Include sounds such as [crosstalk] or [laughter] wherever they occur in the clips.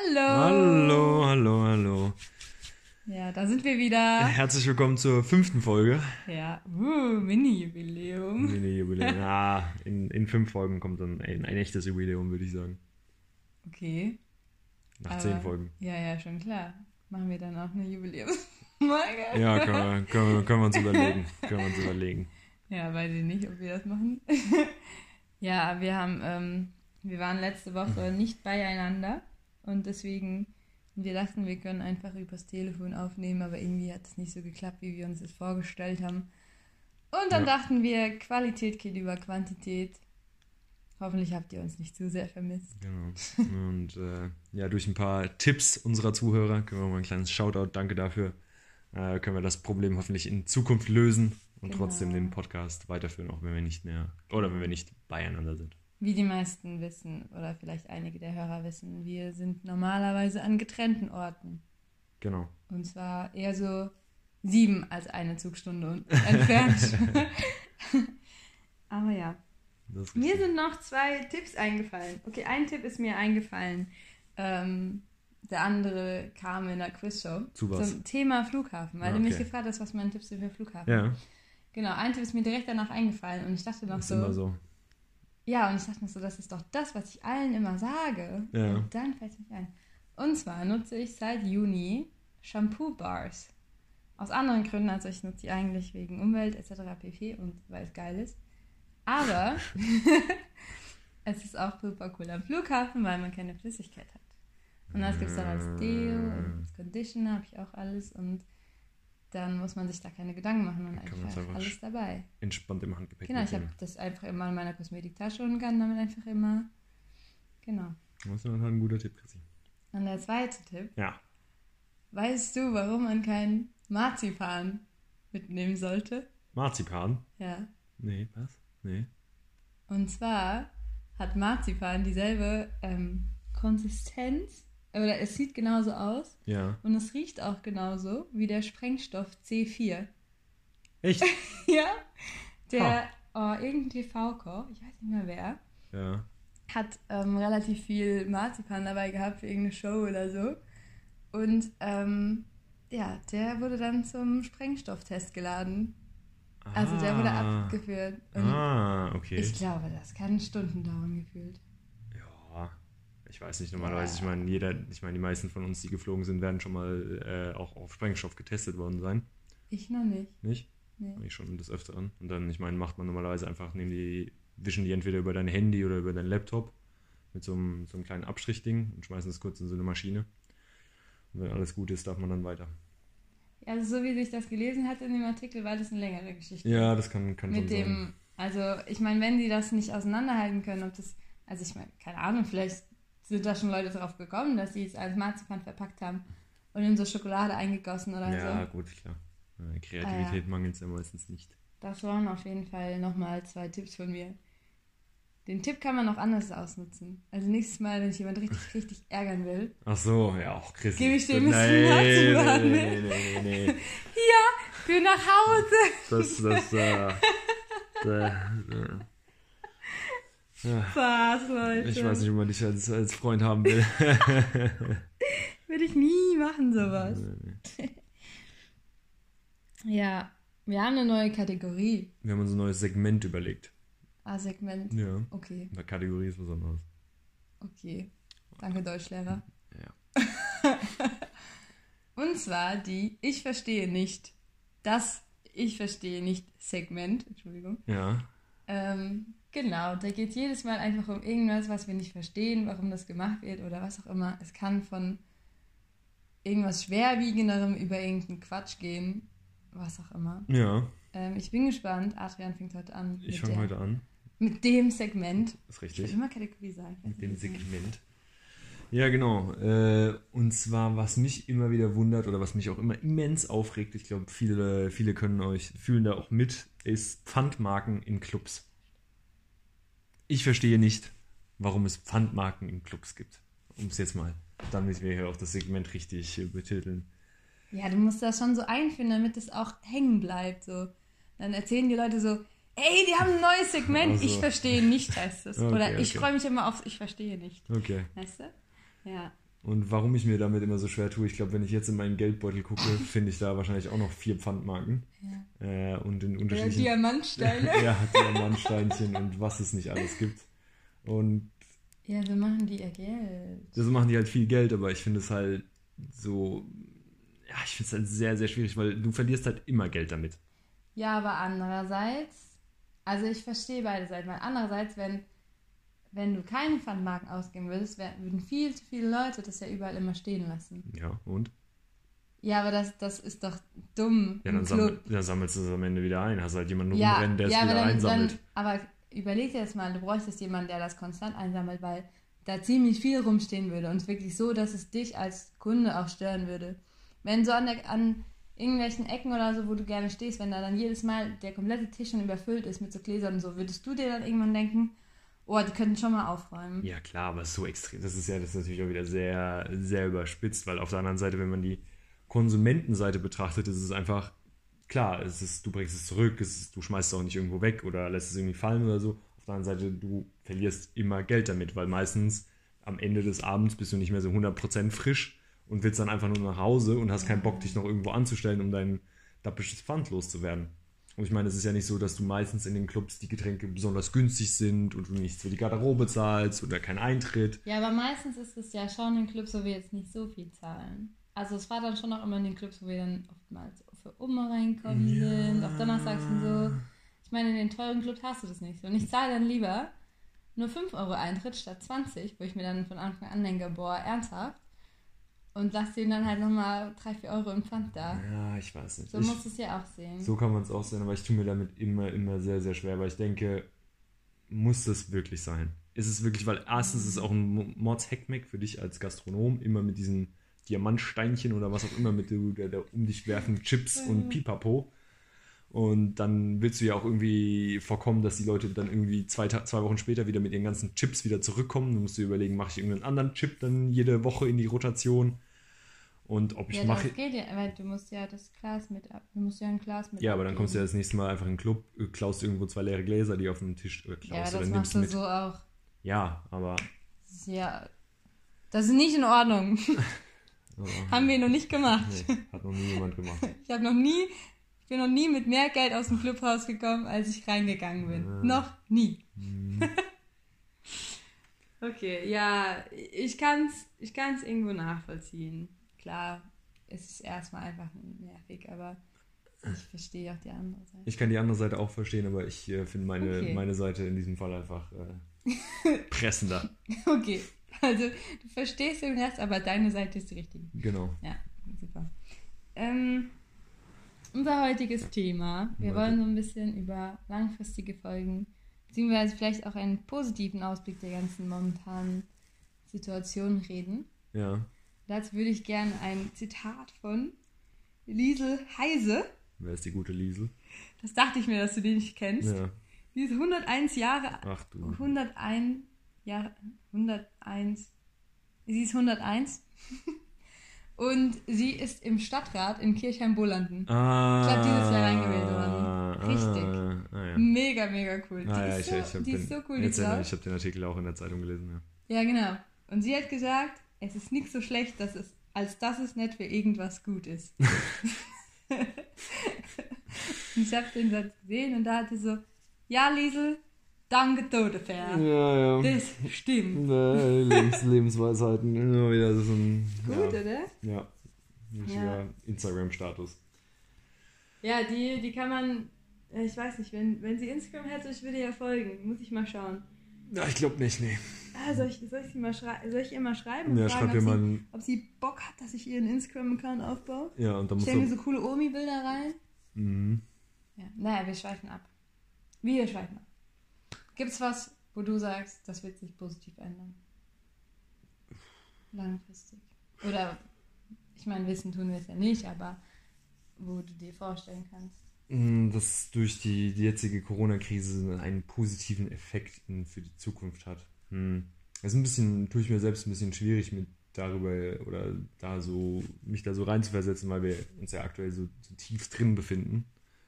Hallo. Hallo, hallo, hallo. Ja, da sind wir wieder. Herzlich willkommen zur fünften Folge. Ja, uh, Mini-Jubiläum. Mini-Jubiläum. [laughs] Ah, in, in fünf Folgen kommt dann ein, ein echtes Jubiläum, würde ich sagen. Okay. Nach aber- zehn Folgen. Ja, ja, schon klar. Machen wir dann auch eine Jubiläum. Ja, können wir, [laughs] können, wir, können wir uns überlegen. Können wir uns überlegen. Ja, weiß ich nicht, ob wir das machen. [laughs] ja, wir haben, ähm, wir waren letzte Woche nicht beieinander und deswegen, wir dachten, wir können einfach übers Telefon aufnehmen, aber irgendwie hat es nicht so geklappt, wie wir uns das vorgestellt haben. Und dann Ja. dachten wir, Qualität geht über Quantität. Hoffentlich habt ihr uns nicht zu sehr vermisst. Genau. Und äh, ja, durch ein paar Tipps unserer Zuhörer können wir mal ein kleines Shoutout, danke dafür, äh, können wir das Problem hoffentlich in Zukunft lösen und Genau. trotzdem den Podcast weiterführen, auch wenn wir nicht mehr oder wenn wir nicht beieinander sind. Wie die meisten wissen, oder vielleicht einige der Hörer wissen, wir sind normalerweise an getrennten Orten. Genau. Und zwar eher so sieben als eine Zugstunde un- [laughs] entfernt. [laughs] Aber ja. Mir sind noch zwei Tipps eingefallen. Okay, ein Tipp ist mir eingefallen. Ähm, der andere kam in der Quizshow Zu was? zum Thema Flughafen, weil Ah, du mich okay. gefragt hast, was meine Tipps sind für Flughafen. Ja, Genau, ein Tipp ist mir direkt danach eingefallen und ich dachte noch ist so, so. Ja, und ich dachte mir so, das ist doch das, was ich allen immer sage. Ja. Und dann fällt es mir ein. Und zwar nutze ich seit Juni Shampoo-Bars. Aus anderen Gründen, also ich nutze die eigentlich wegen Umwelt etc. pp. und weil es geil ist. Aber [laughs] es ist auch super cool am Flughafen, weil man keine Flüssigkeit hat. Und das gibt es dann als Deo und als Conditioner, habe ich auch alles. Und dann muss man sich da keine Gedanken machen und Kann einfach alles dabei. Entspannt im Handgepäck. Genau, ich habe das einfach immer in meiner Kosmetiktasche und kann damit einfach immer. Genau. Das ist ein guter Tipp, Chrissy. Und der zweite Tipp. Ja. Weißt du, warum man kein Marzipan mitnehmen sollte? Marzipan? Ja. Nee, was? Nee. Und zwar hat Marzipan dieselbe ähm, Konsistenz, oder es sieht genauso aus Ja. und es riecht auch genauso wie der Sprengstoff C4. Echt? [laughs] ja? Der, oh, irgendein TV-Koch, ich weiß nicht mehr wer, ja. hat ähm, relativ viel Marzipan dabei gehabt für irgendeine Show oder so. Und ähm, ja, der wurde dann zum Sprengstofftest geladen. Also der wurde Ah. abgeführt. Und Ah, okay. ich glaube, das kann Stunden dauern gefühlt. Ich weiß nicht, normalerweise, ich meine, jeder, ich meine, die meisten von uns, die geflogen sind, werden schon mal äh, auch auf Sprengstoff getestet worden sein. Ich noch nicht. Nicht? Nee. Ich schon des Öfteren. Und dann, ich meine, macht man normalerweise einfach, nehmen die, wischen die entweder über dein Handy oder über dein Laptop mit so einem, so einem kleinen Abstrichding und schmeißen es kurz in so eine Maschine. Und wenn alles gut ist, darf man dann weiter. Ja, Also so wie sich das gelesen hat in dem Artikel, war das eine längere Geschichte. Ja, das kann, kann schon Mit sein. dem, also ich meine, wenn die das nicht auseinanderhalten können, ob das, also ich meine, keine Ahnung, vielleicht sind da schon Leute drauf gekommen, dass sie es als Marzipan verpackt haben und in so Schokolade eingegossen oder Ja, so. gut, klar. Kreativität mangelt es ja meistens nicht. Das waren auf jeden Fall nochmal zwei Tipps von mir. Den Tipp kann man auch anders ausnutzen. Also nächstes Mal, wenn ich jemand richtig, [laughs] richtig ärgern will, Ach so, ja, auch Chris. Gebe ich dir ein bisschen nee, nee, nee, nee, nee, [laughs] nee. für nach Hause. Das, das, äh, [laughs] äh, Was, Leute. ich weiß nicht, ob man dich als, als Freund haben will. [laughs] Würde ich nie machen, sowas. Ja, wir haben eine neue Kategorie. Wir haben uns ein neues Segment überlegt. Ah, Segment. Ja. Okay, Eine Kategorie ist was anderes. okay. Danke, Deutschlehrer. Ja. [laughs] Und zwar die Ich verstehe nicht. Das Ich verstehe nicht Segment. Entschuldigung. Ja. Ähm, genau, da geht es jedes Mal einfach um irgendwas, was wir nicht verstehen, warum das gemacht wird oder was auch immer. Es kann von irgendwas Schwerwiegenderem über irgendeinen Quatsch gehen, was auch immer. Ja, Ähm, ich bin gespannt. Adrian fängt heute an. ich fange heute an. Mit dem Segment. Ist Ich will richtig. immer Kategorie sagen. Mit dem Segment. Ja, genau. Äh, und zwar, was mich immer wieder wundert oder was mich auch immer immens aufregt, ich glaube, viele, viele können euch, fühlen da auch mit, ist Pfandmarken in Clubs. Ich verstehe nicht, warum es Pfandmarken in Clubs gibt. Um es jetzt mal, damit wir hier auch das Segment richtig äh, betiteln. Ja, du musst das schon so einführen, damit es auch hängen bleibt. So. Dann erzählen die Leute so, ey, die haben ein neues Segment, Ach so. ich verstehe nicht, heißt es. [laughs] Okay, Oder ich okay. freue mich immer auf, ich verstehe nicht. Okay. Weißt du? Ja. Und warum ich mir damit immer so schwer tue, ich glaube, wenn ich jetzt in meinen Geldbeutel gucke, [laughs] finde ich da wahrscheinlich auch noch vier Pfandmarken. Ja. Äh, und in unterschiedlichen. Diamantsteine. [laughs] ja, Diamantsteinchen und was es nicht alles gibt. Und ja, so machen die ihr Geld. das machen die halt viel Geld, aber ich finde es halt so. Ja, ich finde es halt sehr, sehr schwierig, weil du verlierst halt immer Geld damit. Ja, aber andererseits, also ich verstehe beide Seiten, weil andererseits, wenn, wenn du keine Pfandmarken ausgeben würdest, würden viel zu viele Leute das ja überall immer stehen lassen. Ja, und? Ja, aber das, das ist doch dumm. Ja, dann, sammel, dann sammelst du es am Ende wieder ein. Hast halt jemanden ja, rumrennen, der es ja, aber wieder dann, einsammelt. Dann, aber überleg dir jetzt mal, du bräuchtest jemanden, der das konstant einsammelt, weil da ziemlich viel rumstehen würde und es wirklich so, dass es dich als Kunde auch stören würde. Wenn so an, der, an irgendwelchen Ecken oder so, wo du gerne stehst, wenn da dann jedes Mal der komplette Tisch schon überfüllt ist mit so Gläsern und so, würdest du dir dann irgendwann denken, oh, die könnten schon mal aufräumen. Ja, klar, aber so extrem. Das ist ja das ist natürlich auch wieder sehr, sehr überspitzt, weil auf der anderen Seite, wenn man die Konsumentenseite betrachtet, ist es einfach, klar, es ist, du bringst es zurück, es ist, du schmeißt es auch nicht irgendwo weg oder lässt es irgendwie fallen oder so. Auf der anderen Seite, du verlierst immer Geld damit, weil meistens am Ende des Abends bist du nicht mehr so 100% frisch und willst dann einfach nur nach Hause und hast keinen Bock, dich noch irgendwo anzustellen, um dein dappisches Pfand loszuwerden. Und ich meine, es ist ja nicht so, dass du meistens in den Clubs die Getränke besonders günstig sind und du nichts für die Garderobe zahlst oder keinen Eintritt. Ja, aber meistens ist es ja schon in Clubs, wo wir jetzt nicht so viel zahlen. Also es war dann schon auch immer in den Clubs, wo wir dann oftmals für Oma reinkommen sind, auf Donnerstags und so. Ich meine, in den teuren Clubs hast du das nicht so. Und ich zahle dann lieber nur 5 Euro Eintritt statt 20, wo ich mir dann von Anfang an denke, boah, ernsthaft. Und lass denen dann halt nochmal 3, 4 Euro im Pfand da. Ja, ich weiß nicht. So ich, musst du es ja auch sehen. So kann man es auch sehen, aber ich tue mir damit immer, immer sehr, sehr schwer, weil ich denke, muss das wirklich sein? Ist es wirklich, weil erstens ist es auch ein Mords-Hackmack für dich als Gastronom, immer mit diesen Diamantsteinchen oder was auch immer mit der, der, der um dich werfen Chips und Pipapo. Und dann willst du ja auch irgendwie vorkommen, dass die Leute dann irgendwie zwei, zwei Wochen später wieder mit ihren ganzen Chips wieder zurückkommen. Du musst dir überlegen, mache ich irgendeinen anderen Chip dann jede Woche in die Rotation? Und ob ich ja, mache. das geht ja, weil du musst ja das Glas mit ab. Du musst ja ein Glas mit Ja, aber dann kommst du ja abgeben. das nächste Mal einfach in den Club, äh, klaust irgendwo zwei leere Gläser, die auf dem Tisch Ja, klaust das oder machst du mit. so auch. Ja, aber. Das ist ja. Das ist nicht in Ordnung. aber [laughs] Haben wir noch nicht gemacht. nee, hat noch nie jemand gemacht. [laughs] Ich habe noch nie, bin noch nie mit mehr Geld aus dem Club rausgekommen, als ich reingegangen bin. Ja. Noch nie. Hm. [laughs] okay, ja, ich kann's, ich kann's irgendwo nachvollziehen. Klar, es ist erstmal einfach nervig, aber ich verstehe auch die andere Seite. Ich kann die andere Seite auch verstehen, aber ich äh, finde meine, Okay. meine Seite in diesem Fall einfach äh, [laughs] pressender. Okay, also du verstehst den Rest, aber deine Seite ist die richtige. Genau. Ja, super. Ähm, unser heutiges Thema. Wir wollen so ein bisschen über langfristige Folgen, beziehungsweise vielleicht auch einen positiven Ausblick der ganzen momentanen Situation reden. Ja. Dazu würde ich gerne ein Zitat von Liesel Heise. Wer ist die gute Liesel? Das dachte ich mir, dass du den nicht kennst. Ja. Die ist 101 Jahre Ach du. 101 Jahre, 101, sie ist 101 [laughs] und sie ist im Stadtrat in Kirchheim-Bolanden. Ah, Ich glaub, dieses Jahr reingewählt worden. Richtig. Ah, ah, ja. Mega, mega cool. Die, Ah, ja, ist, ich, so, ich die den, ist so cool, die jetzt erinnere Frau. ich, habe den Artikel auch in der Zeitung gelesen. Ja. Ja, genau. Und sie hat gesagt, es ist nicht so schlecht, dass es, als dass es nicht für irgendwas gut ist. [laughs] [laughs] und ich habe den Satz gesehen und da hat sie so, ja, Liesel, danke, Todefair. Ja, ja. Das stimmt. Äh, Lebens [laughs] Lebensweisheiten. Immer wieder so ein. Gut, ja, oder? ja. Richtiger Instagram-Status. Ja, die, die kann man, äh, ich weiß nicht, wenn, wenn sie Instagram hätte, ich würde ihr folgen. Muss ich mal schauen. Ja, ich glaube nicht, nee. Ah, soll, ich, soll, ich sie mal soll ich ihr mal schreiben? und Ja, fragen, schreib ob, mal sie, ob sie Bock hat, dass ich ihren Instagram-Account aufbaue? Ja, und dann musst Stellen wir du. so coole Omi-Bilder rein? Mhm. Ja. Naja, wir schweifen ab. Wir schweifen ab. Gibt's was, wo du sagst, das wird sich positiv ändern? Langfristig. Oder, ich meine, wissen tun wir es ja nicht, aber wo du dir vorstellen kannst. Mm, dass durch die, die jetzige Corona-Krise einen positiven Effekt für die Zukunft hat. Hm. Das ist ein bisschen, tue ich mir selbst ein bisschen schwierig mit darüber oder da so, mich da so reinzuversetzen, weil wir uns ja aktuell so, so tief drin befinden.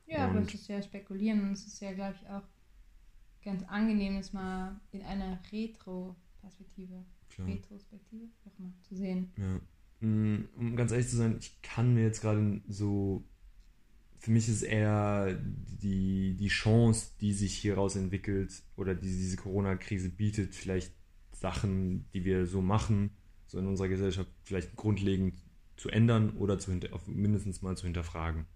Ja, aber Und- es ist ja spekulieren und es ist ja, glaube ich, auch ganz angenehm, das mal in einer Retro-Perspektive. Retrospektive, wie auch immer, zu sehen. Ja. Mm, Um ganz ehrlich zu sein, ich kann mir jetzt gerade so. Für mich ist eher die, die Chance, die sich hieraus entwickelt oder die diese Corona-Krise bietet, vielleicht Sachen, die wir so machen, so in unserer Gesellschaft, vielleicht grundlegend zu ändern oder zu hinter, mindestens mal zu hinterfragen.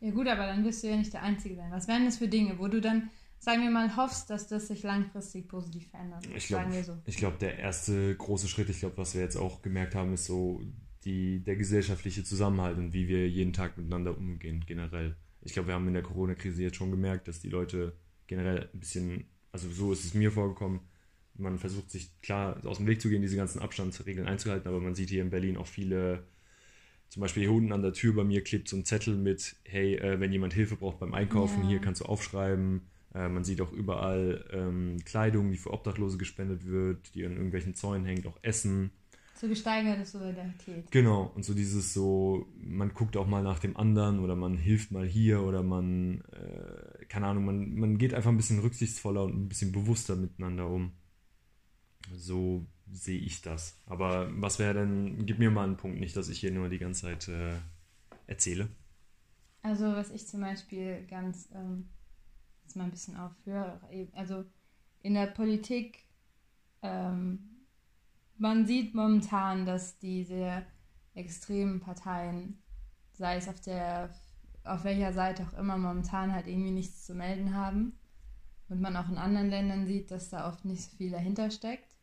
Ja gut, aber dann wirst du ja nicht der Einzige sein. Was wären das für Dinge, wo du dann, sagen wir mal, hoffst, dass das sich langfristig positiv verändert? Ich glaube, so. ich glaube, der erste große Schritt, ich glaube, was wir jetzt auch gemerkt haben, ist so die, der gesellschaftliche Zusammenhalt und wie wir jeden Tag miteinander umgehen, generell. Ich glaube, wir haben in der Corona-Krise jetzt schon gemerkt, dass die Leute generell ein bisschen, also so ist es mir vorgekommen, man versucht sich klar aus dem Weg zu gehen, diese ganzen Abstandsregeln einzuhalten, aber man sieht hier in Berlin auch viele, zum Beispiel hier unten an der Tür bei mir klebt so ein Zettel mit, hey, äh, wenn jemand Hilfe braucht beim Einkaufen, Ja. hier kannst du aufschreiben. Äh, man sieht auch überall ähm, Kleidung, die für Obdachlose gespendet wird, die an irgendwelchen Zäunen hängt, auch Essen. Zur gesteigerte Solidarität. Genau, und so dieses so, man guckt auch mal nach dem anderen oder man hilft mal hier oder man, äh, keine Ahnung, man, man geht einfach ein bisschen rücksichtsvoller und ein bisschen bewusster miteinander um. So sehe ich das. Aber was wäre denn, gib mir mal einen Punkt, nicht, dass ich hier nur die ganze Zeit äh, erzähle. Also was ich zum Beispiel ganz, ähm, jetzt mal ein bisschen aufhöre, eben- also in der Politik, ähm, man sieht momentan, dass diese extremen Parteien, sei es auf der, auf welcher Seite auch immer, momentan halt irgendwie nichts zu melden haben. Und man auch in anderen Ländern sieht, dass da oft nicht so viel dahinter steckt.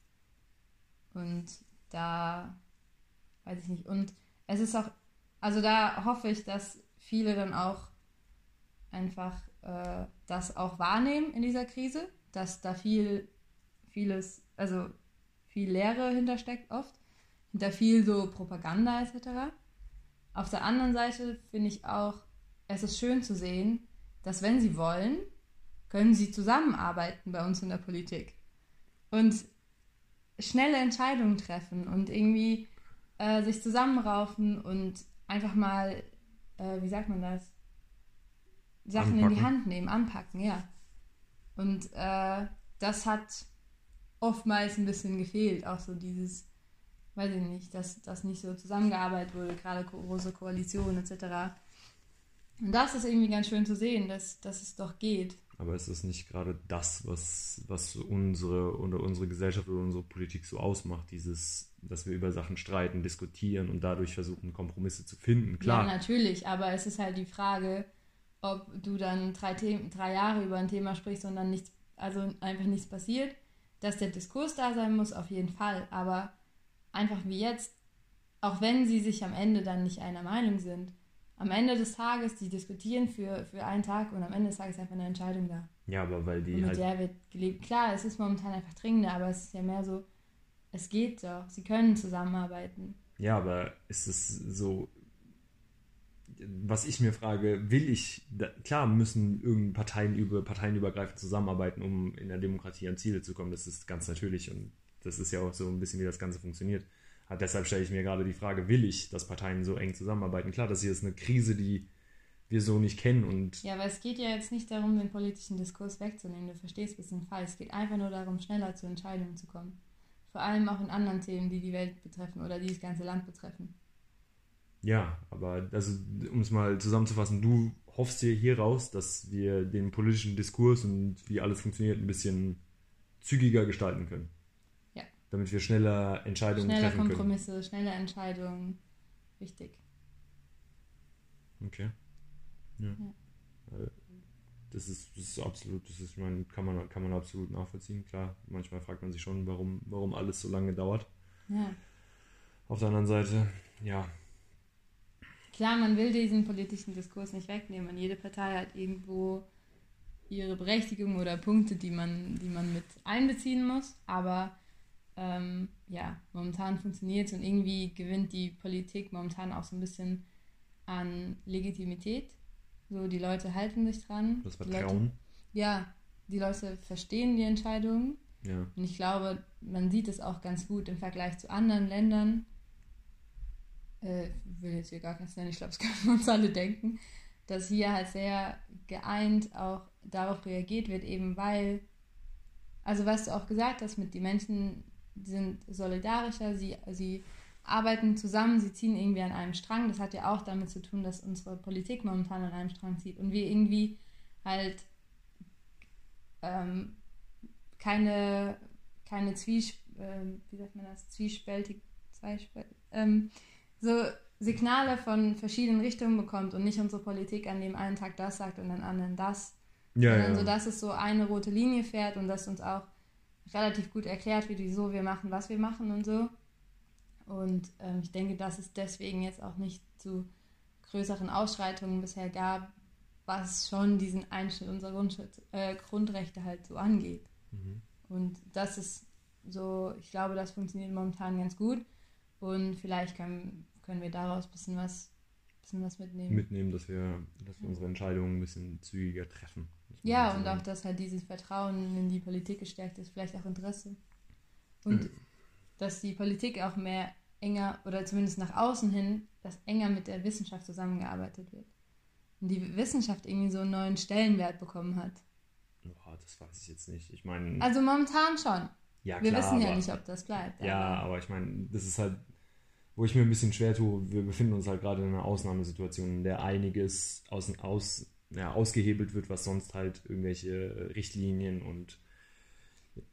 Und da weiß ich nicht. Und es ist auch, also da hoffe ich, dass viele dann auch einfach äh, das auch wahrnehmen in dieser Krise, dass da viel, vieles, also viel Leere hintersteckt oft, hinter viel so Propaganda etc. Auf der anderen Seite finde ich auch, es ist schön zu sehen, dass wenn sie wollen, können sie zusammenarbeiten bei uns in der Politik und schnelle Entscheidungen treffen und irgendwie äh, sich zusammenraufen und einfach mal, äh, wie sagt man das, Sachen in die Anpacken. Hand nehmen, anpacken, ja. Und äh, das hat oftmals ein bisschen gefehlt, auch so dieses, weiß ich nicht, dass das nicht so zusammengearbeitet wurde, gerade große Koalitionen etc. Und das ist irgendwie ganz schön zu sehen, dass, dass es doch geht. Aber ist das nicht gerade das, was, was unsere oder unsere Gesellschaft oder unsere Politik so ausmacht? Dieses, dass wir über Sachen streiten, diskutieren und dadurch versuchen, Kompromisse zu finden. Klar, Ja, natürlich, aber es ist halt die Frage, ob du dann drei, drei Jahre über ein Thema sprichst und dann nichts, also einfach nichts passiert. Dass der Diskurs da sein muss, auf jeden Fall. Aber einfach wie jetzt, auch wenn sie sich am Ende dann nicht einer Meinung sind, am Ende des Tages, die diskutieren für, für einen Tag und am Ende des Tages ist einfach eine Entscheidung da. ja, aber weil Und die mit halt der wird gelebt. Klar, es ist momentan einfach dringender, aber es ist ja mehr so, es geht doch. Sie können zusammenarbeiten. Ja, aber ist es so, was ich mir frage, will ich, da, klar müssen irgendeine Parteien über parteienübergreifend zusammenarbeiten, um in der Demokratie an Ziele zu kommen. Das ist ganz natürlich und das ist ja auch so ein bisschen, wie das Ganze funktioniert. Aber deshalb stelle ich mir gerade die Frage, will ich, dass Parteien so eng zusammenarbeiten? Klar, das hier ist eine Krise, die wir so nicht kennen und Ja, aber es geht ja jetzt nicht darum, den politischen Diskurs wegzunehmen. Du verstehst ein bisschen falsch. Es geht einfach nur darum, schneller zu Entscheidungen zu kommen. Vor allem auch in anderen Themen, die die Welt betreffen oder die das ganze Land betreffen. Ja, aber also, um es mal zusammenzufassen, du hoffst dir hier raus, dass wir den politischen Diskurs und wie alles funktioniert ein bisschen zügiger gestalten können. Ja. Damit wir schneller Entscheidungen Schneller treffen können. Kompromisse, schnelle Entscheidungen. Wichtig. Okay. Ja. Äh, Das ist, das ist absolut, das ist, ich meine, kann man, kann man absolut nachvollziehen. Klar, manchmal fragt man sich schon, warum, warum alles so lange dauert. Ja. Auf der anderen Seite, ja, Klar, man will diesen politischen Diskurs nicht wegnehmen. Jede Partei hat irgendwo ihre Berechtigung oder Punkte, die man, die man mit einbeziehen muss. Aber ähm, ja, momentan funktioniert es und irgendwie gewinnt die Politik momentan auch so ein bisschen an Legitimität. So, die Leute halten sich dran. das Leute, Vertrauen. ja, die Leute verstehen die Entscheidungen. Ja. Und ich glaube, man sieht es auch ganz gut im Vergleich zu anderen Ländern. Äh, will jetzt hier gar keins nennen, ich glaube, das [laughs] können wir uns alle denken, dass hier halt sehr geeint auch darauf reagiert wird, eben weil, also was du auch gesagt hast, mit die Menschen, sind solidarischer, sie, sie arbeiten zusammen, sie ziehen irgendwie an einem Strang. Das hat ja auch damit zu tun, dass unsere Politik momentan an einem Strang zieht und wir irgendwie halt ähm, keine, keine Zwiesp äh, wie sagt man das, zwiespältig, zweispältig, ähm, so Signale von verschiedenen Richtungen bekommt und nicht unsere Politik an dem einen Tag das sagt und an anderen das. Ja, sondern ja. so, dass es so eine rote Linie fährt und das uns auch relativ gut erklärt wird, wieso wir machen, was wir machen und so. Und ähm, ich denke, dass es deswegen jetzt auch nicht zu größeren Ausschreitungen bisher gab, was schon diesen Einschnitt unserer Grundschutz, äh, Grundrechte halt so angeht. Mhm. Und das ist so, ich glaube, das funktioniert momentan ganz gut. Und vielleicht können, können wir daraus ein bisschen was, bisschen was mitnehmen. Mitnehmen, dass wir, dass wir unsere Entscheidungen ein bisschen zügiger treffen. Ja, und auch, dass halt dieses Vertrauen in die Politik gestärkt ist, vielleicht auch Interesse. Und mhm. dass die Politik auch mehr enger, oder zumindest nach außen hin, dass enger mit der Wissenschaft zusammengearbeitet wird. Und die Wissenschaft irgendwie so einen neuen Stellenwert bekommen hat. Oh, das weiß ich jetzt nicht. Ich meine. Also momentan schon. Ja, wir wissen ja nicht, ob das bleibt. Ja, aber, aber ich meine, das ist halt, wo ich mir ein bisschen schwer tue. Wir befinden uns halt gerade in einer Ausnahmesituation, in der einiges aus, aus, ja, ausgehebelt wird, was sonst halt irgendwelche Richtlinien und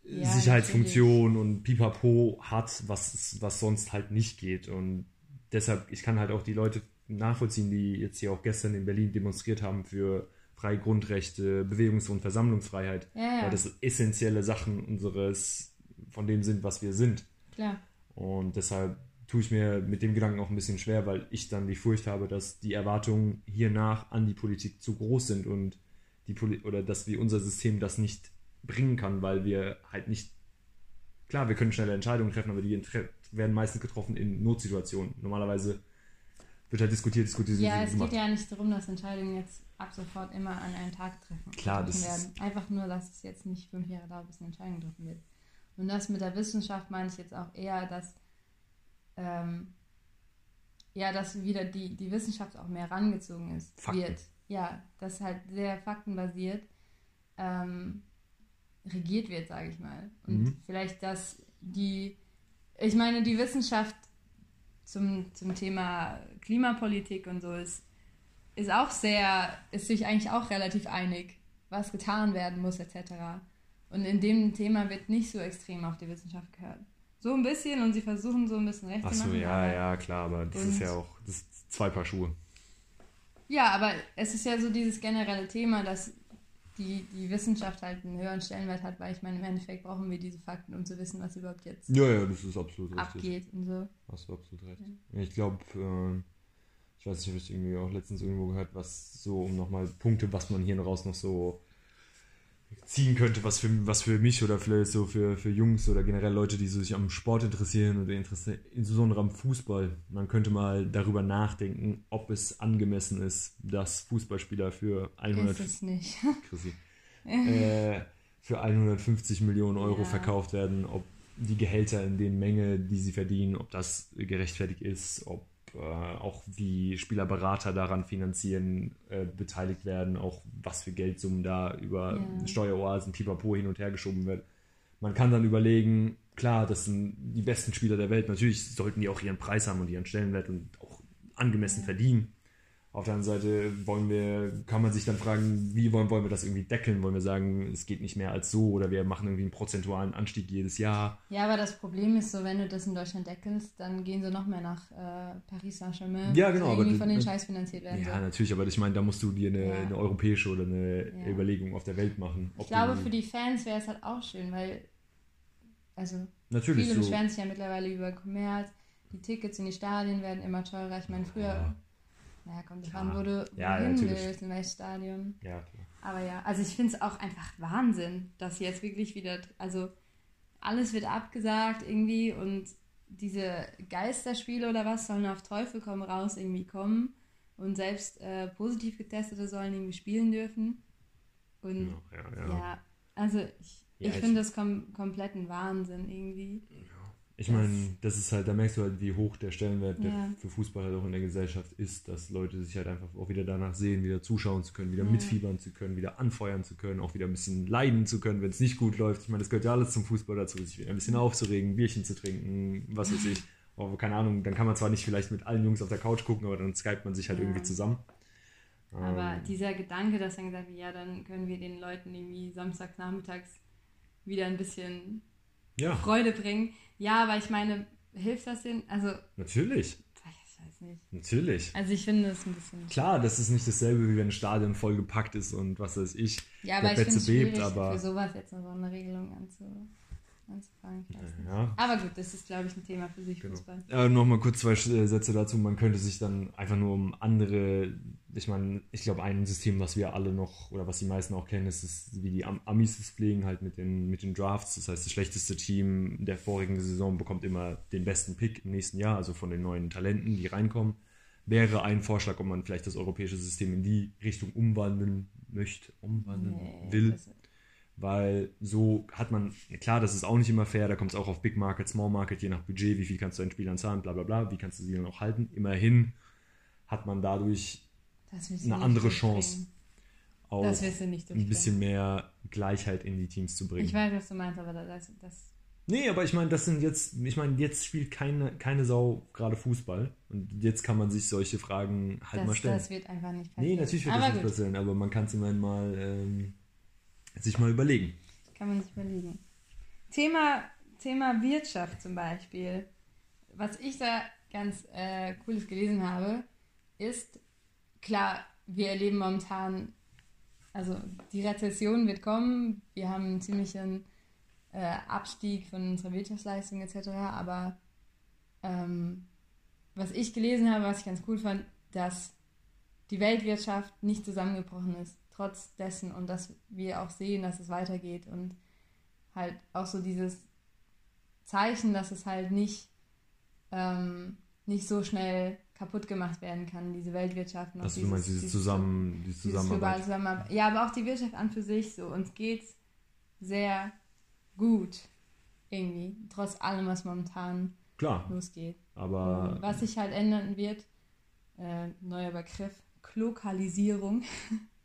ja, Sicherheitsfunktionen und Pipapo hat, was, was sonst halt nicht geht. Und deshalb, ich kann halt auch die Leute nachvollziehen, die jetzt hier auch gestern in Berlin demonstriert haben für freie Grundrechte, Bewegungs- und Versammlungsfreiheit, ja, ja. weil das essentielle Sachen unseres von dem sind, was wir sind. Klar. Und deshalb tue ich mir mit dem Gedanken auch ein bisschen schwer, weil ich dann die Furcht habe, dass die Erwartungen hiernach an die Politik zu groß sind und die Poli oder dass wir unser System das nicht bringen kann, weil wir halt nicht klar, wir können schnelle Entscheidungen treffen, aber die werden meistens getroffen in Notsituationen. Normalerweise wird halt diskutiert, diskutiert. Ja, es geht ja nicht darum, dass Entscheidungen jetzt ab sofort immer an einem Tag treffen. Klar, das werden. Einfach nur, dass es jetzt nicht fünf Jahre dauert, bis eine Entscheidung getroffen wird. Und das mit der Wissenschaft meine ich jetzt auch eher, dass ähm, ja, dass wieder die, die Wissenschaft auch mehr rangezogen ist, Fakten. wird. Ja, dass halt sehr faktenbasiert ähm, regiert wird, sage ich mal. Und mhm. vielleicht, dass die, ich meine, die Wissenschaft zum, zum Thema Klimapolitik und so ist, ist auch sehr, ist sich eigentlich auch relativ einig, was getan werden muss, etc. Und in dem Thema wird nicht so extrem auf die Wissenschaft gehört. So ein bisschen und sie versuchen so ein bisschen recht Ach so, zu machen. ja, ja, klar, aber das ist ja auch das zwei Paar Schuhe. Ja, aber es ist ja so dieses generelle Thema, dass die, die Wissenschaft halt einen höheren Stellenwert hat, weil ich meine, im Endeffekt brauchen wir diese Fakten, um zu wissen, was überhaupt jetzt ja, ja, das ist absolut abgeht richtig. und so. Hast du absolut recht. Ja. Ich glaube, äh, ich weiß nicht, habe ich irgendwie auch letztens irgendwo gehört, was so, um nochmal Punkte, was man hier raus noch so ziehen könnte, was für, was für mich oder vielleicht so für, für Jungs oder generell Leute, die so sich am Sport interessieren oder interessieren, insbesondere am Fußball. Man könnte mal darüber nachdenken, ob es angemessen ist, dass Fußballspieler für 100 ist es nicht. [laughs] Chrissy, [laughs] äh, für 150 Millionen Euro ja. verkauft werden, ob die Gehälter in den Menge, die sie verdienen, ob das gerechtfertigt ist, ob äh, auch wie Spielerberater daran finanzieren, äh, beteiligt werden, auch was für Geldsummen da über ja. Steueroasen, Pipapo hin und her geschoben wird. Man kann dann überlegen, klar, das sind die besten Spieler der Welt, natürlich sollten die auch ihren Preis haben und ihren Stellenwert und auch angemessen ja. verdienen. Auf der anderen Seite wollen wir, kann man sich dann fragen, wie wollen, wollen wir das irgendwie deckeln? Wollen wir sagen, es geht nicht mehr als so oder wir machen irgendwie einen prozentualen Anstieg jedes Jahr? Ja, aber das Problem ist so, wenn du das in Deutschland deckelst, dann gehen sie noch mehr nach äh, Paris Saint-Germain, ja, genau, irgendwie aber, von den Scheiß finanziert werden. Ja, so. natürlich, aber ich meine, da musst du dir eine, ja. eine europäische oder eine ja. Überlegung auf der Welt machen. Ich glaube, für die Fans wäre es halt auch schön, weil also natürlich viele so. beschweren sich ja mittlerweile über Kommerz, die Tickets in die Stadien werden immer teurer. Ich meine, früher... Ja ja, kommt drauf an, wo du ja, hin willst, in welches Stadion. Ja, klar. Aber ja, also ich finde es auch einfach Wahnsinn, dass jetzt wirklich wieder, also alles wird abgesagt irgendwie und diese Geisterspiele oder was sollen auf Teufel komm raus irgendwie kommen und selbst äh, positiv getestete sollen irgendwie spielen dürfen. Und ja, ja, ja. ja also ich, ich finde das kom komplett ein Wahnsinn irgendwie. Ich meine, das ist halt, da merkst du halt, wie hoch der Stellenwert der Ja. für Fußball halt auch in der Gesellschaft ist, dass Leute sich halt einfach auch wieder danach sehen, wieder zuschauen zu können, wieder Ja. mitfiebern zu können, wieder anfeuern zu können, auch wieder ein bisschen leiden zu können, wenn es nicht gut läuft. Ich meine, das gehört ja alles zum Fußball dazu, sich wieder ein bisschen aufzuregen, Bierchen zu trinken, was weiß ich. Aber keine Ahnung, dann kann man zwar nicht vielleicht mit allen Jungs auf der Couch gucken, aber dann skypt man sich halt Ja. irgendwie zusammen. Aber Ähm, dieser Gedanke, dass dann gesagt wird, ja, dann können wir den Leuten irgendwie samstags nachmittags wieder ein bisschen ja, Freude bringen. Ja, aber ich meine, hilft das denn? Also, natürlich, ich weiß nicht. natürlich. Also ich finde es ein bisschen. Klar, das ist nicht dasselbe, wie wenn ein Stadion vollgepackt ist und was weiß ich. Ja, aber der ich finde es schwierig, bebt, aber- für sowas jetzt eine Regelung anzu, anzufangen. Ja, Aber gut, das ist, glaube ich, ein Thema für sich, Genau. Fußball. Äh, Nochmal kurz zwei äh, Sätze dazu. Man könnte sich dann einfach nur um andere, ich meine, ich glaube, ein System, was wir alle noch oder was die meisten auch kennen, ist, ist wie die Am Amis es pflegen, halt mit den, mit den Drafts. Das heißt, das schlechteste Team der vorigen Saison bekommt immer den besten Pick im nächsten Jahr, also von den neuen Talenten, die reinkommen. Wäre ein Vorschlag, ob man vielleicht das europäische System in die Richtung umwandeln möchte, umwandeln Nee, will das- weil so hat man, klar, das ist auch nicht immer fair, da kommt es auch auf Big Market, Small Market, je nach Budget, wie viel kannst du einen Spielern zahlen, bla bla bla, wie kannst du sie dann auch halten. Immerhin hat man dadurch eine andere. Chance, auch ein bisschen mehr Gleichheit in die Teams zu bringen. Ich weiß, was du meinst, aber das, das Nee, aber ich meine, das sind jetzt, ich meine, jetzt spielt keine, keine Sau gerade Fußball und jetzt kann man sich solche Fragen halt mal das, stellen. das wird einfach nicht nee, passieren. natürlich wird aber das nicht gut, passieren, aber man kann es immerhin mal ähm, sich mal überlegen. kann man sich überlegen. Thema, Thema Wirtschaft zum Beispiel. Was ich da ganz äh, Cooles gelesen habe, ist, klar, wir erleben momentan, also die Rezession wird kommen, wir haben einen ziemlichen äh, Abstieg von unserer Wirtschaftsleistung etc., aber ähm, was ich gelesen habe, was ich ganz cool fand, dass die Weltwirtschaft nicht zusammengebrochen ist, trotz dessen und dass wir auch sehen, dass es weitergeht und halt auch so dieses Zeichen, dass es halt nicht, ähm, nicht so schnell kaputt gemacht werden kann, diese Weltwirtschaft. und Dass du meinst, dieses Zusammen, diese dieses Zusammenarbeit. Zusammenarbeit. Ja, aber auch die Wirtschaft an für sich so. Uns geht's sehr gut irgendwie, trotz allem, was momentan Klar, losgeht. aber was sich halt ändern wird, äh, neuer Begriff, Lokalisierung, [laughs]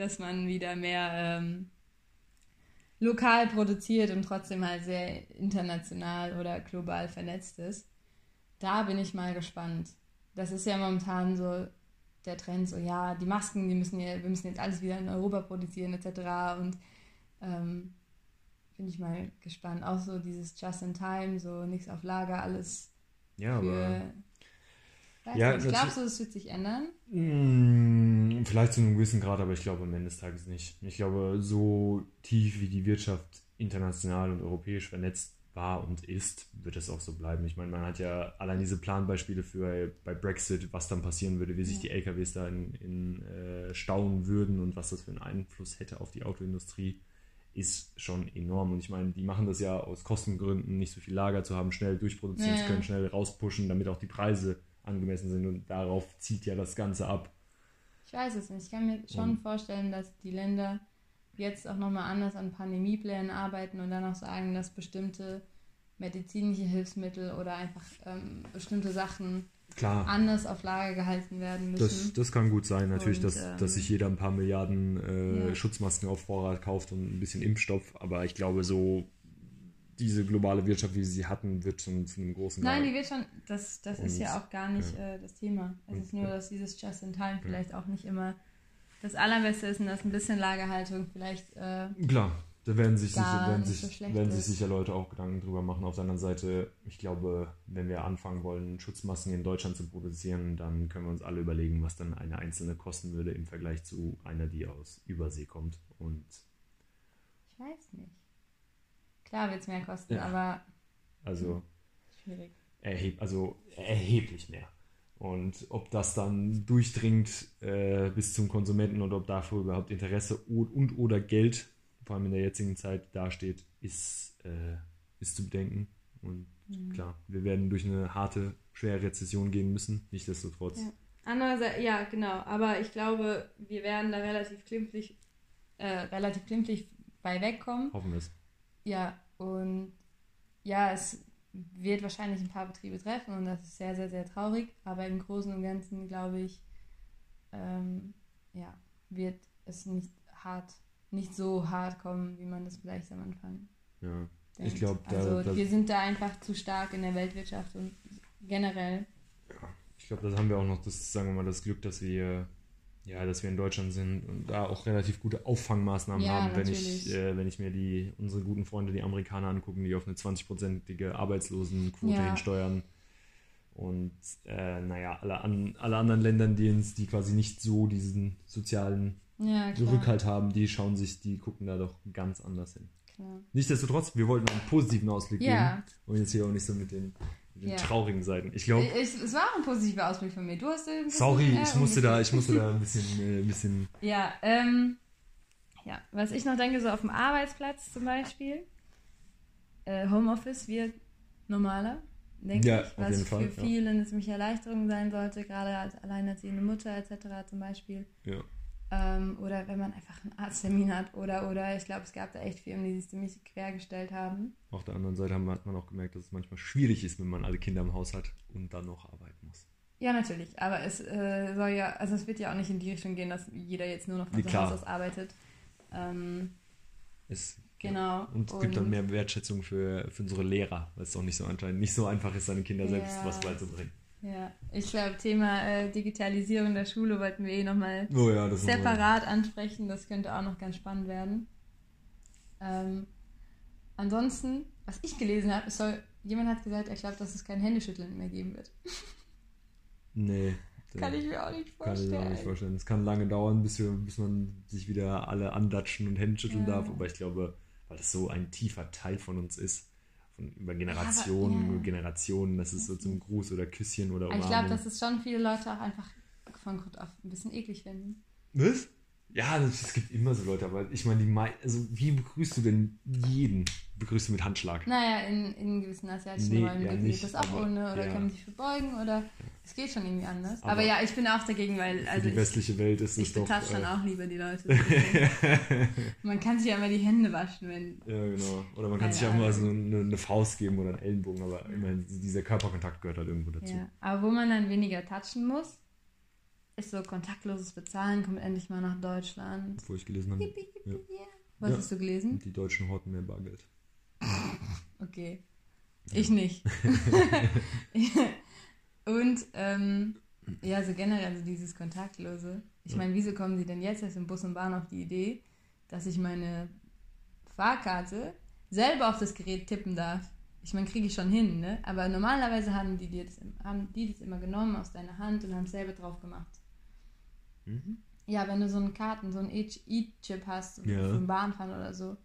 dass man wieder mehr ähm, lokal produziert und trotzdem halt sehr international oder global vernetzt ist. Da bin ich mal gespannt. Das ist ja momentan so der Trend, so ja, die Masken, die müssen ja, wir müssen jetzt alles wieder in Europa produzieren etc. Und ähm, bin ich mal gespannt. Auch so dieses Just in Time, so nichts auf Lager, alles ja, für. Weiß Ja, das- glaubst du, es wird sich ändern? Mm, Vielleicht zu einem gewissen Grad, aber ich glaube am Ende des Tages nicht. Ich glaube, so tief wie die Wirtschaft international und europäisch vernetzt war und ist, wird es auch so bleiben. Ich meine, man hat ja allein diese Planbeispiele für bei Brexit, was dann passieren würde, wie sich Ja. die LKWs da in, in äh, stauen würden und was das für einen Einfluss hätte auf die Autoindustrie, ist schon enorm. Und ich meine, die machen das ja aus Kostengründen, nicht so viel Lager zu haben, schnell durchproduzieren Ja. zu können, schnell rauspushen, damit auch die Preise angemessen sind. Und darauf zieht ja das Ganze ab. Ich weiß es nicht. Ich kann mir schon Und- vorstellen, dass die Länder jetzt auch nochmal anders an Pandemieplänen arbeiten und dann auch sagen, dass bestimmte medizinische Hilfsmittel oder einfach ähm, bestimmte Sachen Klar, anders auf Lager gehalten werden müssen. das, das kann gut sein. Natürlich, Und, dass, ähm, dass sich jeder ein paar Milliarden äh, Ja. Schutzmasken auf Vorrat kauft und ein bisschen Impfstoff. Aber ich glaube, so diese globale Wirtschaft, wie sie sie hatten, wird schon zu einem großen Nein, die wird schon, das, das ist Und- ja auch gar nicht äh, das Thema. Es Und- ist nur, dass dieses Just in Time vielleicht auch nicht immer das Allerbeste ist und dass ein bisschen Lagerhaltung vielleicht äh, Klar, da werden sich, sicher, werden, sich, so werden sich ist. sicher Leute auch Gedanken drüber machen. Auf der anderen Seite, ich glaube, wenn wir anfangen wollen, Schutzmasken in Deutschland zu produzieren, dann können wir uns alle überlegen, was dann eine einzelne kosten würde im Vergleich zu einer, die aus Übersee kommt. Und Ich weiß nicht. Klar wird es mehr kosten, Ja. aber also schwierig. erheb, also erheblich mehr. Und ob das dann durchdringt äh, bis zum Konsumenten und ob dafür überhaupt Interesse und, und oder Geld, vor allem in der jetzigen Zeit, dasteht, ist, äh, ist zu bedenken. Und Mhm. klar, wir werden durch eine harte, schwere Rezession gehen müssen. Nichtsdestotrotz. Ja. Andererseits, ja, genau. Aber ich glaube, wir werden da relativ glimpflich, äh, relativ glimpflich bei wegkommen. Hoffen wir es. Ja, und ja, es wird wahrscheinlich ein paar Betriebe treffen und das ist sehr, sehr, sehr traurig. Aber im Großen und Ganzen, glaube ich, ähm, ja, wird es nicht hart, nicht so hart kommen, wie man das vielleicht am Anfang Ja. denkt. Ich glaube, da, also da, wir sind da einfach zu stark in der Weltwirtschaft und generell. ich glaube, da haben wir auch noch das, sagen wir mal, das Glück, dass wir, ja, dass wir in Deutschland sind und da auch relativ gute Auffangmaßnahmen Ja, haben, wenn ich, äh, wenn ich mir die unsere guten Freunde, die Amerikaner angucken, die auf eine 20-prozentige Arbeitslosenquote Ja. hinsteuern. Und äh, naja, alle, an, alle anderen Ländern, die, uns, die quasi nicht so diesen sozialen Ja. Rückhalt haben, die schauen sich, die gucken da doch ganz anders hin. klar. Nichtsdestotrotz, wir wollten einen positiven Ausblick geben und jetzt hier auch nicht so mit den, den Ja. traurigen Seiten. Ich glaube, es war auch ein positiver Ausblick von mir. Du hast bisschen, sorry, ich musste da, ich musste da ein bisschen, äh, ein bisschen Ja, ähm, ja, was ich noch denke, so auf dem Arbeitsplatz zum Beispiel, äh, Homeoffice wird normaler, denke Ja, ich, auf was jeden Fall, für ja. viele eine ziemliche Erleichterung sein sollte, gerade als alleinerziehende Mutter etc. zum Beispiel. ja. Ähm, oder wenn man einfach einen Arzttermin hat oder, oder ich glaube, es gab da echt Firmen, die sich ziemlich quergestellt haben. Auf der anderen Seite hat man auch gemerkt, dass es manchmal schwierig ist, wenn man alle Kinder im Haus hat und dann noch arbeiten muss. Ja, natürlich, aber es äh, soll ja, also es wird ja auch nicht in die Richtung gehen, dass jeder jetzt nur noch von Nee, zu. Hause aus arbeitet. Ähm, Es, genau. Und es gibt dann mehr Wertschätzung für, für unsere Lehrer, weil es doch nicht so anscheinend nicht so einfach ist, seine Kinder selbst Ja. was beizubringen. Ja, ich glaube, Thema äh, Digitalisierung der Schule wollten wir eh nochmal Oh ja, separat ansprechen. Das könnte auch noch ganz spannend werden. Ähm, ansonsten, was ich gelesen habe, soll, jemand hat gesagt, er glaubt, dass es kein Händeschütteln mehr geben wird. [laughs] Nee. [laughs] Kann ich mir auch nicht Kann ich vorstellen. mir auch nicht vorstellen. Es kann lange dauern, bis, wir, bis man sich wieder alle andatschen und Hände schütteln Ja. darf. Aber ich glaube, weil das so ein tiefer Teil von uns ist, von über Generationen, ja. Generationen, das ist so zum Gruß oder Küsschen oder ich Umarmung. glaube, dass es schon viele Leute auch einfach von Grund auf ein bisschen eklig finden. Was? Ja, es gibt immer so Leute, aber ich meine, die mei also wie begrüßt du denn jeden? Begrüßt du mit Handschlag? Naja, in, in gewissen asiatischen Nee, Räumen ja, geht das auch ohne oder ja. kann man sich verbeugen oder es geht schon irgendwie anders. Aber, Aber ja, ich bin auch dagegen, weil also die ich, westliche Welt ist es ich doch. betatsche dann äh, auch lieber die Leute. [laughs] [laughs] man kann sich ja immer die Hände waschen, wenn. Ja, genau. Oder man kann sich auch mal so eine, eine Faust geben oder einen Ellenbogen, aber immerhin, dieser Körperkontakt gehört halt irgendwo dazu. Ja. Aber wo man dann weniger touchen muss, ist so kontaktloses Bezahlen, kommt endlich mal nach Deutschland. Bevor ich gelesen habe, Yippie, yippie, Ja. yeah. Was Ja. hast du gelesen? die Deutschen horten mehr Bargeld. [laughs] Okay. Ich nicht. [laughs] Und ähm, ja, so generell so dieses Kontaktlose. Ich Ja. meine, wieso kommen sie denn jetzt erst im Bus und Bahn auf die Idee, dass ich meine Fahrkarte selber auf das Gerät tippen darf? Ich meine, kriege ich schon hin, ne? Aber normalerweise haben die, dir das, haben die das immer genommen aus deiner Hand und haben es selber drauf gemacht. Mhm. Ja, wenn du so einen Karten, so einen E-Chip hast Ja. für Bahnfahren oder so,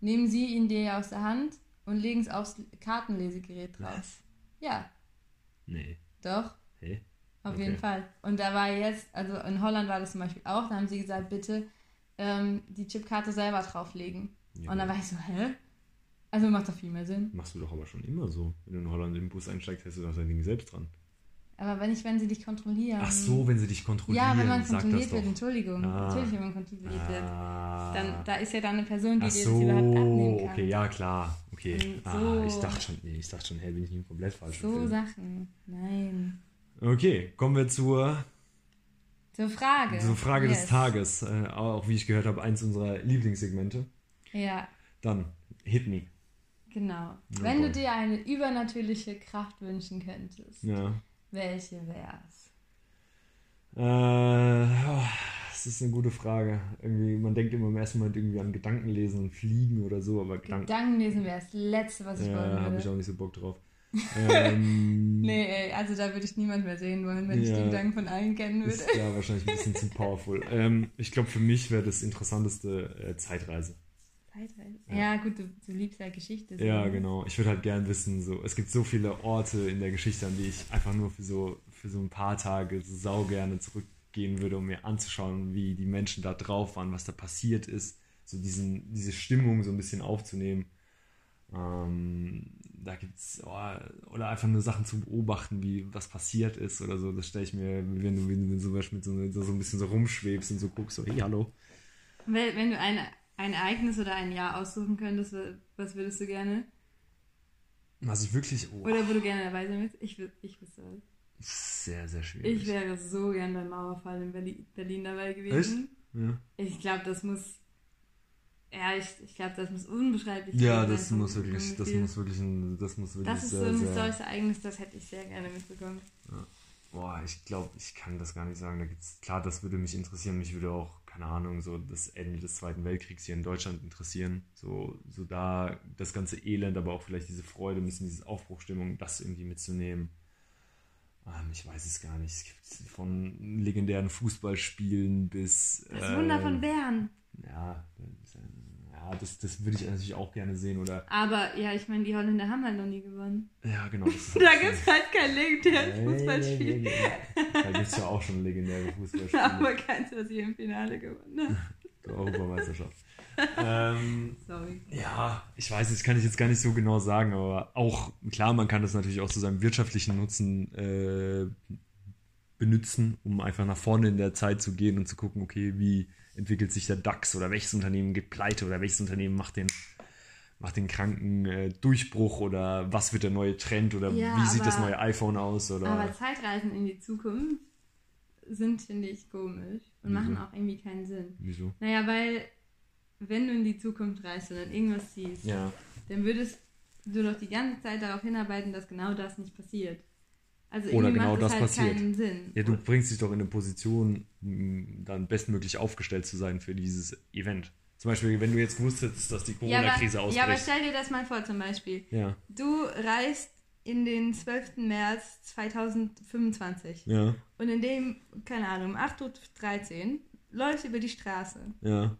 nehmen sie ihn dir ja aus der Hand und legen es aufs Kartenlesegerät drauf. Was? Ja, Nee. doch, Hä? auf Okay. jeden Fall. Und da war jetzt, also in Holland war das zum Beispiel auch, da haben sie gesagt, bitte ähm, die Chipkarte selber drauflegen. Ja, und dann war ich so, hä? Also macht doch viel mehr Sinn. Machst du doch aber schon immer so. Wenn du in Holland in den Bus einsteigst, hast du doch dein Ding selbst dran. Aber wenn ich, wenn sie dich kontrollieren. Ach so, wenn sie dich kontrollieren, Ja, wenn man kontrolliert wird. Entschuldigung. Ah. Natürlich, wenn man kontrolliert wird. Ah. Dann, da ist ja dann eine Person, die Ach dir so, das überhaupt abnehmen kann. okay, ja klar. Okay. Und Ah, so- ich dachte schon, nee, ich dachte schon, hey, bin ich nicht komplett falsch. So Film. Sachen. Nein. Okay, kommen wir zur, Zur Frage. zur Frage Yes. des Tages. Äh, auch wie ich gehört habe, eins unserer Lieblingssegmente. Ja, Dann, hit me. genau. Oh Wenn du Gott. dir eine übernatürliche Kraft wünschen könntest, Ja. Welche wär's? Äh, oh, das ist eine gute Frage. Irgendwie, man denkt immer im ersten Moment irgendwie an Gedankenlesen und Fliegen oder so, aber Gedanken. Gedankenlesen wäre das Letzte, was ich wollen Ja, habe würde. ich auch nicht so Bock drauf. [laughs] ähm, Nee, ey, also da würde ich niemand mehr sehen wollen, wenn ich Ja. die Gedanken von allen kennen würde. Ist ja wahrscheinlich ein bisschen zu powerful. Ähm, ich glaube, für mich wäre das interessanteste äh, Zeitreise. Zeitreise. Ja. Ja, gut, du, du liebst ja Geschichte. so, Ja, ne? genau. Ich würde halt gern wissen, so, es gibt so viele Orte in der Geschichte, an die ich einfach nur für so, für so ein paar Tage so sau gerne zurückgehen würde, um mir anzuschauen, wie die Menschen da drauf waren, was da passiert ist, so diesen, diese Stimmung so ein bisschen aufzunehmen. Ähm, da gibt's, oh, oder einfach nur Sachen zu beobachten, wie was passiert ist oder so. Das stelle ich mir, wenn du, wenn du so, mit so, so ein bisschen so rumschwebst und so guckst, so, hey, hallo. Wenn, wenn du ein, ein Ereignis oder ein Jahr aussuchen könntest, was würdest du gerne? Was ich wirklich. Oh, Oder wo du gerne dabei sein willst? Ich, ich wüsste was. sehr, sehr schwierig. Ich wäre so gern beim Mauerfall in Berlin, Berlin dabei gewesen. ja. Ich glaube, das muss. Ja, ich, ich glaube, das muss unbeschreiblich ja, viel das sein muss wirklich, das muss wirklich ein, das muss wirklich Das ist sehr, so ein historisches Ereignis, das hätte ich sehr gerne mitbekommen. Boah, ich glaube, ich kann das gar nicht sagen. Da gibt's, klar, das würde mich interessieren. Mich würde auch, keine Ahnung, so das Ende des Zweiten Weltkriegs hier in Deutschland interessieren. So, so da das ganze Elend, aber auch vielleicht diese Freude, ein bisschen diese Aufbruchstimmung, das irgendwie mitzunehmen. Ähm, ich weiß es gar nicht. Es gibt von legendären Fußballspielen bis. Das äh, Wunder von Bern. Ja, ja das, das würde ich natürlich auch gerne sehen. Oder, Aber ja, ich meine, die Holländer haben halt noch nie gewonnen. ja, genau. [laughs] Da gibt es halt kein legendäres Nee, nee, nee, Fußballspiel. nee. Da gibt es ja auch schon legendäre [laughs] Fußballspiele. Aber keins, was ihr im Finale gewonnen [laughs] habt. Der Europameisterschaft. [laughs] ähm, Sorry. ja, ich weiß, das kann ich jetzt gar nicht so genau sagen, aber auch, klar, man kann das natürlich auch zu seinem wirtschaftlichen Nutzen äh, benutzen, um einfach nach vorne in der Zeit zu gehen und zu gucken, okay, wie entwickelt sich der DAX oder welches Unternehmen geht pleite oder welches Unternehmen macht den, macht den kranken äh, Durchbruch oder was wird der neue Trend oder Ja, wie sieht das aber- neue iPhone aus oder Aber Zeitreisen in die Zukunft sind, finde ich, komisch und Wieso? machen auch irgendwie keinen Sinn. wieso? Naja, weil, wenn du in die Zukunft reist und dann irgendwas siehst, Ja, dann würdest du doch die ganze Zeit darauf hinarbeiten, dass genau das nicht passiert. Also Oder genau macht das das halt passiert. keinen Sinn. Ja, du bringst dich doch in eine Position, dann bestmöglich aufgestellt zu sein für dieses Event. Zum Beispiel, wenn du jetzt wusstest, dass die ja, aber, Corona-Krise ja, aber ausbricht. stell dir das mal vor, zum Beispiel. Ja, Du reist in den 12. März 2025 ja, und in dem, keine Ahnung, um 8.13 Uhr läufst du über die Straße ja.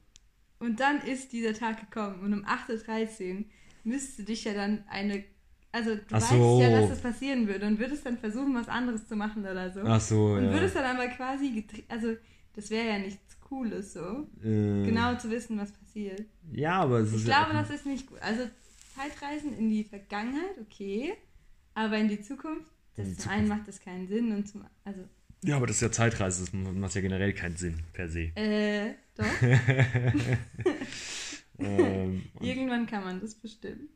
und dann ist dieser Tag gekommen und um 8.13 Uhr müsste dich ja dann eine, also du Ach weißt so. ja, dass das passieren würde und würdest dann versuchen, was anderes zu machen oder so. Ach so, und ja. würdest dann aber quasi, also das wäre ja nichts Cooles so, äh, genau zu wissen, was passiert. Ja, aber es Ich ist glaube, ja, das ist nicht gut. Also Zeitreisen in die Vergangenheit, okay, aber in die Zukunft, das die zum einen macht das keinen Sinn und zum, also, Ja, aber das ist ja Zeitreise, das macht ja generell keinen Sinn, per se. äh, doch, [laughs] [laughs] ähm, irgendwann kann man das bestimmt.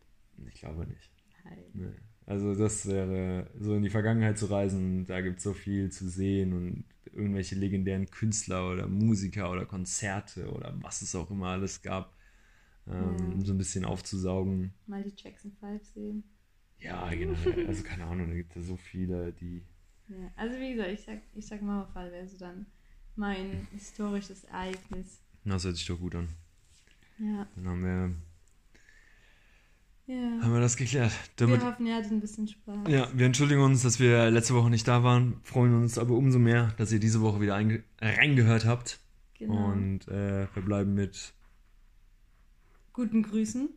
ich glaube nicht. Nein. Nee. Also das wäre, so in die Vergangenheit zu reisen, da gibt es so viel zu sehen und irgendwelche legendären Künstler oder Musiker oder Konzerte oder was es auch immer alles gab, ähm, Ja. so ein bisschen aufzusaugen. Mal die Jackson 5 sehen. Ja, generell, also keine Ahnung, da gibt es ja so viele, die... Ja. Also wie gesagt, ich sag, ich sag Mauerfall wäre so dann mein historisches Ereignis. Das hört sich doch gut an. Ja. Dann haben wir, Ja. haben wir das geklärt. Damit, Wir hoffen, ihr hattet ein bisschen Spaß. ja, wir entschuldigen uns, dass wir letzte Woche nicht da waren, freuen uns aber umso mehr, dass ihr diese Woche wieder einge- reingehört habt Genau. und äh, verbleiben mit Guten Grüßen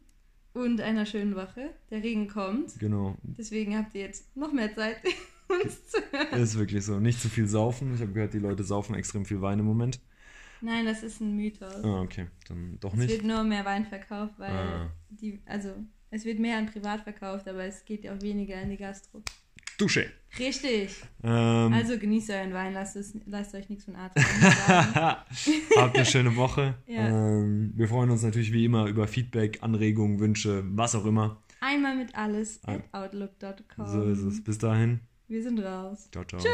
und einer schönen Woche. Der Regen kommt. Genau, Deswegen habt ihr jetzt noch mehr Zeit, [laughs] uns zu hören. ist wirklich so. Nicht zu viel saufen. Ich habe gehört, die Leute saufen extrem viel Wein im Moment. Nein, das ist ein Mythos. Ah, okay. Dann doch Es nicht. wird nur mehr Wein verkauft, weil Ah. die, also es wird mehr an privat verkauft, aber es geht ja auch weniger in die Gastro. Dusche. Richtig. Ähm, Also genießt euren Wein, lasst, es, lasst euch nichts von Atem sagen. [laughs] Habt eine schöne Woche. Ja. Ähm, wir freuen uns natürlich wie immer über Feedback, Anregungen, Wünsche, was auch immer. Einmal mit alles at outlook.com. So ist es. Bis dahin. Wir sind raus. Ciao, ciao. Tschüss.